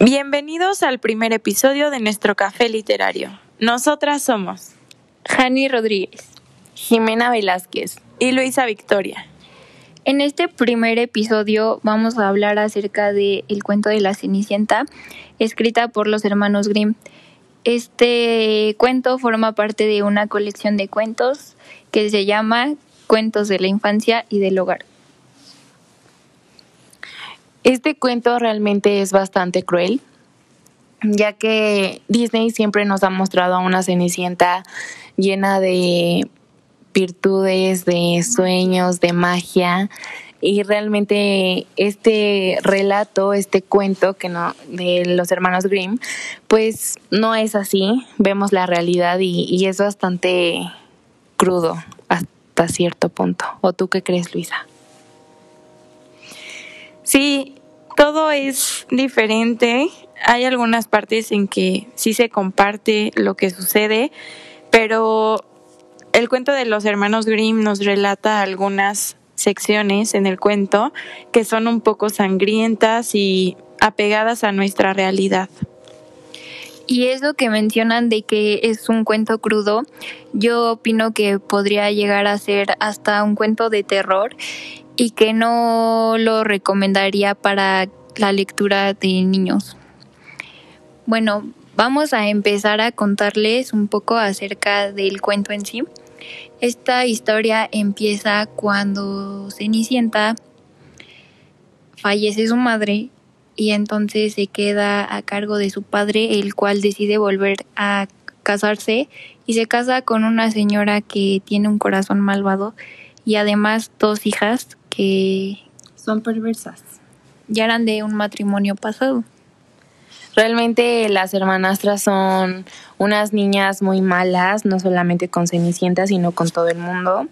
Bienvenidos al primer episodio de nuestro café literario. Nosotras somos Jani Rodríguez, Jimena Velázquez y Luisa Victoria. En este primer episodio vamos a hablar acerca de El cuento de la Cenicienta, escrita por los hermanos Grimm. Este cuento forma parte de una colección de cuentos que se llama Cuentos de la Infancia y del Hogar. Este cuento realmente es bastante cruel, ya que Disney siempre nos ha mostrado a una Cenicienta llena de virtudes, de sueños, de magia. Y realmente este relato, este cuento que no, de los hermanos Grimm, pues no es así. Vemos la realidad y, y es bastante crudo hasta cierto punto. ¿O tú qué crees, Luisa? Sí, todo es diferente. Hay algunas partes en que sí se comparte lo que sucede, pero el cuento de los hermanos Grimm nos relata algunas secciones en el cuento que son un poco sangrientas y apegadas a nuestra realidad. Y eso que mencionan de que es un cuento crudo, yo opino que podría llegar a ser hasta un cuento de terror y que no lo recomendaría para la lectura de niños. Bueno, vamos a empezar a contarles un poco acerca del cuento en sí. Esta historia empieza cuando Cenicienta fallece su madre y entonces se queda a cargo de su padre, el cual decide volver a casarse y se casa con una señora que tiene un corazón malvado y además dos hijas que son perversas. Ya eran de un matrimonio pasado. Realmente las hermanastras son unas niñas muy malas, no solamente con Cenicienta, sino con todo el mundo.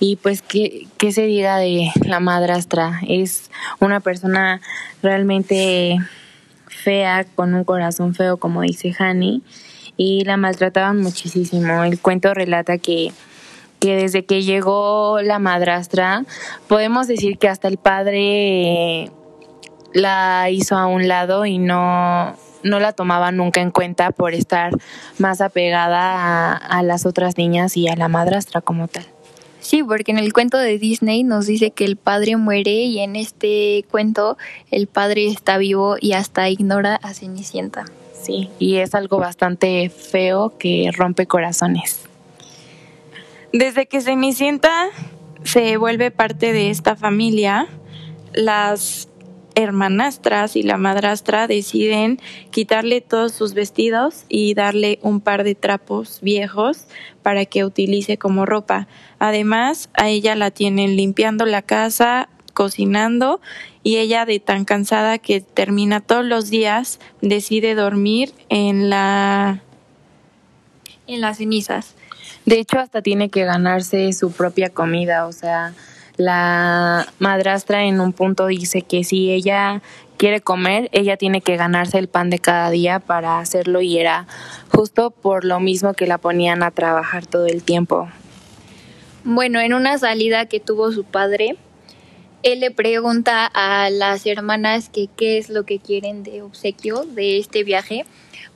Y pues, ¿qué, qué se diga de la madrastra? Es una persona realmente fea, con un corazón feo, como dice Hani, y la maltrataban muchísimo. El cuento relata que que desde que llegó la madrastra, podemos decir que hasta el padre la hizo a un lado y no, no la tomaba nunca en cuenta por estar más apegada a, a, las otras niñas y a la madrastra como tal. Sí, porque en el cuento de Disney nos dice que el padre muere y en este cuento el padre está vivo y hasta ignora a Cenicienta. Sí, y es algo bastante feo que rompe corazones. Desde que Cenicienta se vuelve parte de esta familia, las hermanastras y la madrastra deciden quitarle todos sus vestidos y darle un par de trapos viejos para que utilice como ropa. Además, a ella la tienen limpiando la casa, cocinando y ella de tan cansada que termina todos los días decide dormir en la en las cenizas. De hecho, hasta tiene que ganarse su propia comida, o sea, la madrastra en un punto dice que si ella quiere comer, ella tiene que ganarse el pan de cada día para hacerlo y era justo por lo mismo que la ponían a trabajar todo el tiempo. Bueno, en una salida que tuvo su padre, él le pregunta a las hermanas que qué es lo que quieren de obsequio de este viaje,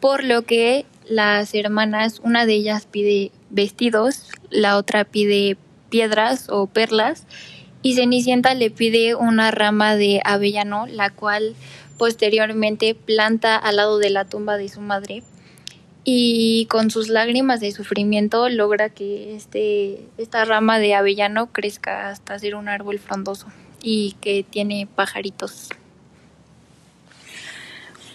por lo que las hermanas, una de ellas pide vestidos, la otra pide piedras o perlas y Cenicienta le pide una rama de avellano, la cual posteriormente planta al lado de la tumba de su madre y con sus lágrimas de sufrimiento logra que este, esta rama de avellano crezca hasta ser un árbol frondoso y que tiene pajaritos.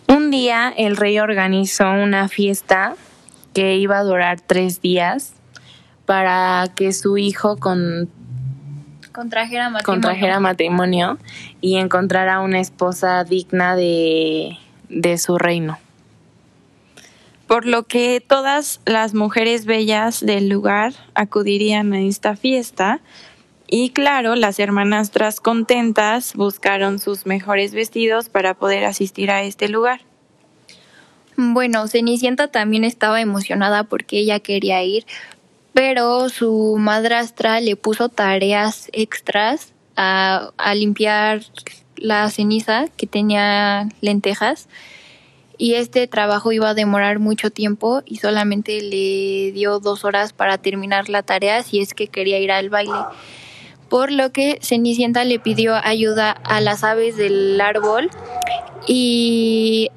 Un día el rey organizó una fiesta que iba a durar tres días para que su hijo con, contrajera, matrimonio. contrajera matrimonio y encontrara una esposa digna de, de su reino. Por lo que todas las mujeres bellas del lugar acudirían a esta fiesta y claro, las hermanastras contentas buscaron sus mejores vestidos para poder asistir a este lugar. Bueno, Cenicienta también estaba emocionada porque ella quería ir, pero su madrastra le puso tareas extras a, a limpiar la ceniza que tenía lentejas y este trabajo iba a demorar mucho tiempo y solamente le dio dos horas para terminar la tarea si es que quería ir al baile. Por lo que Cenicienta le pidió ayuda a las aves del árbol y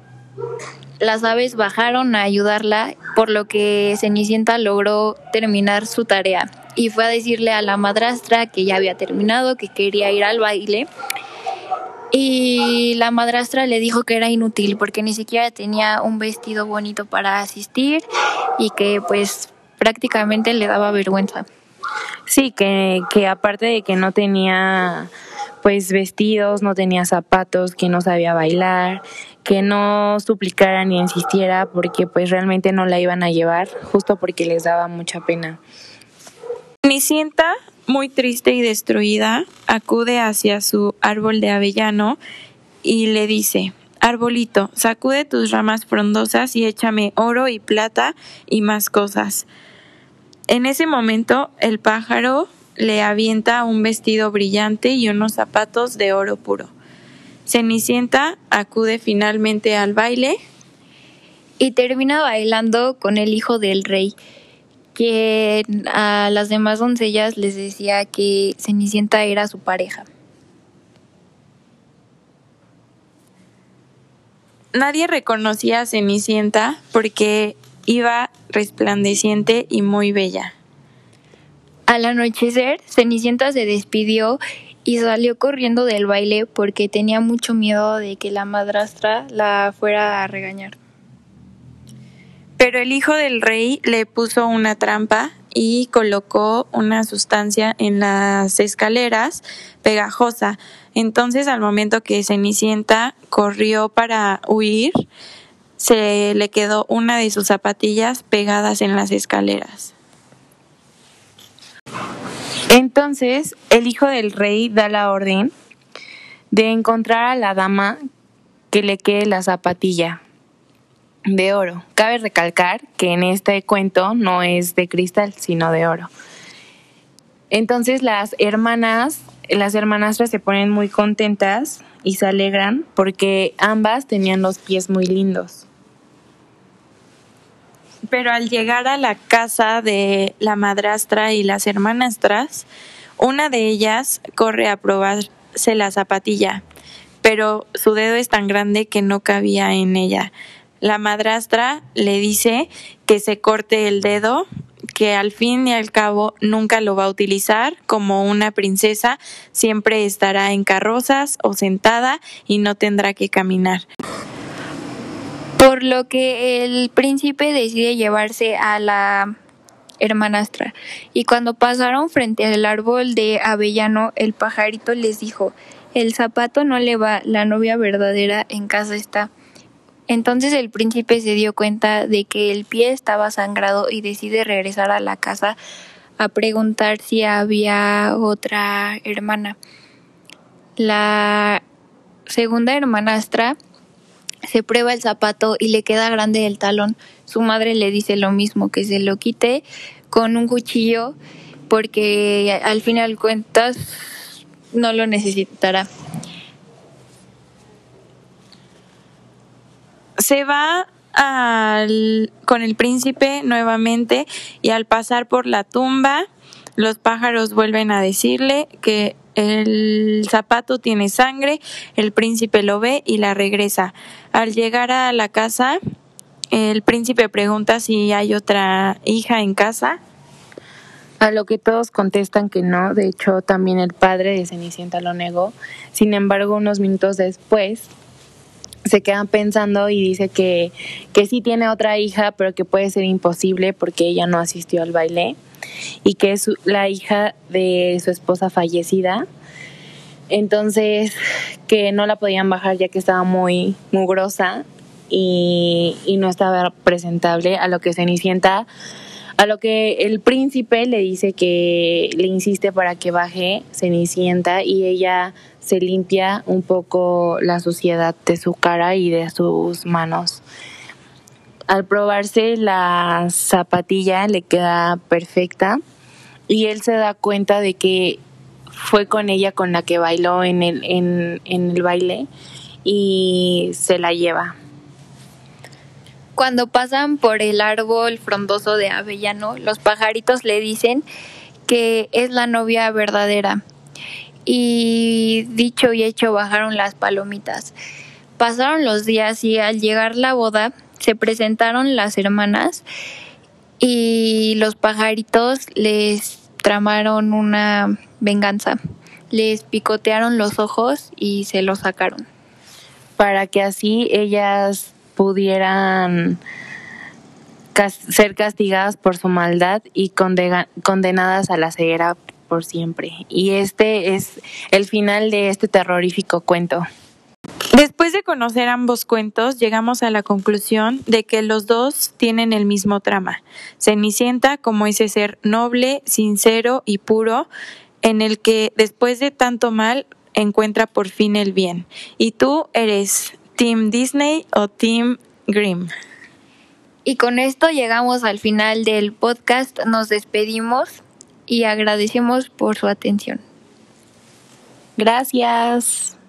las aves bajaron a ayudarla, por lo que Cenicienta logró terminar su tarea y fue a decirle a la madrastra que ya había terminado, que quería ir al baile. Y la madrastra le dijo que era inútil porque ni siquiera tenía un vestido bonito para asistir y que pues prácticamente le daba vergüenza. Sí, que, que aparte de que no tenía pues vestidos, no tenía zapatos, que no sabía bailar, que no suplicara ni insistiera porque pues realmente no la iban a llevar, justo porque les daba mucha pena. Cenicienta, muy triste y destruida, acude hacia su árbol de avellano y le dice, Arbolito, sacude tus ramas frondosas y échame oro y plata y más cosas. En ese momento el pájaro le avienta un vestido brillante y unos zapatos de oro puro. Cenicienta acude finalmente al baile y termina bailando con el hijo del rey, que a las demás doncellas les decía que Cenicienta era su pareja. Nadie reconocía a Cenicienta porque iba resplandeciente y muy bella. Al anochecer, Cenicienta se despidió y salió corriendo del baile porque tenía mucho miedo de que la madrastra la fuera a regañar. Pero el hijo del rey le puso una trampa y colocó una sustancia en las escaleras pegajosa. Entonces al momento que Cenicienta corrió para huir, se le quedó una de sus zapatillas pegadas en las escaleras. Entonces el hijo del rey da la orden de encontrar a la dama que le quede la zapatilla de oro. Cabe recalcar que en este cuento no es de cristal, sino de oro. Entonces las hermanas, las hermanastras se ponen muy contentas y se alegran porque ambas tenían los pies muy lindos. Pero al llegar a la casa de la madrastra y las hermanastras, una de ellas corre a probarse la zapatilla, pero su dedo es tan grande que no cabía en ella. La madrastra le dice que se corte el dedo, que al fin y al cabo nunca lo va a utilizar como una princesa, siempre estará en carrozas o sentada y no tendrá que caminar por lo que el príncipe decide llevarse a la hermanastra. Y cuando pasaron frente al árbol de avellano, el pajarito les dijo, el zapato no le va, la novia verdadera en casa está. Entonces el príncipe se dio cuenta de que el pie estaba sangrado y decide regresar a la casa a preguntar si había otra hermana. La segunda hermanastra se prueba el zapato y le queda grande el talón. Su madre le dice lo mismo, que se lo quite con un cuchillo porque al final cuentas no lo necesitará. Se va al, con el príncipe nuevamente y al pasar por la tumba, los pájaros vuelven a decirle que el zapato tiene sangre, el príncipe lo ve y la regresa. Al llegar a la casa, el príncipe pregunta si hay otra hija en casa. A lo que todos contestan que no, de hecho también el padre de Cenicienta lo negó. Sin embargo, unos minutos después se quedan pensando y dice que, que sí tiene otra hija, pero que puede ser imposible porque ella no asistió al baile y que es la hija de su esposa fallecida. Entonces, que no la podían bajar ya que estaba muy mugrosa y, y no estaba presentable, a lo que Cenicienta, a lo que el príncipe le dice que le insiste para que baje Cenicienta y ella se limpia un poco la suciedad de su cara y de sus manos al probarse la zapatilla le queda perfecta y él se da cuenta de que fue con ella con la que bailó en el, en, el baile y se la lleva. cuando pasan por el árbol frondoso de avellano, los pajaritos le dicen que es la novia verdadera. Y dicho y hecho bajaron las palomitas. Pasaron los días y al llegar la boda se presentaron las hermanas y los pajaritos les tramaron una venganza. Les picotearon los ojos y se los sacaron. Para que así ellas pudieran ser castigadas por su maldad y condenadas a la ceguera por siempre. Y este es el final de este terrorífico cuento. Después de conocer ambos cuentos, llegamos a la conclusión de que los dos tienen el mismo trama. Cenicienta como ese ser noble, sincero y puro, en el que después de tanto mal encuentra por fin el bien. Y tú eres Team Disney o Team Grimm. Y con esto llegamos al final del podcast. Nos despedimos y agradecemos por su atención. Gracias.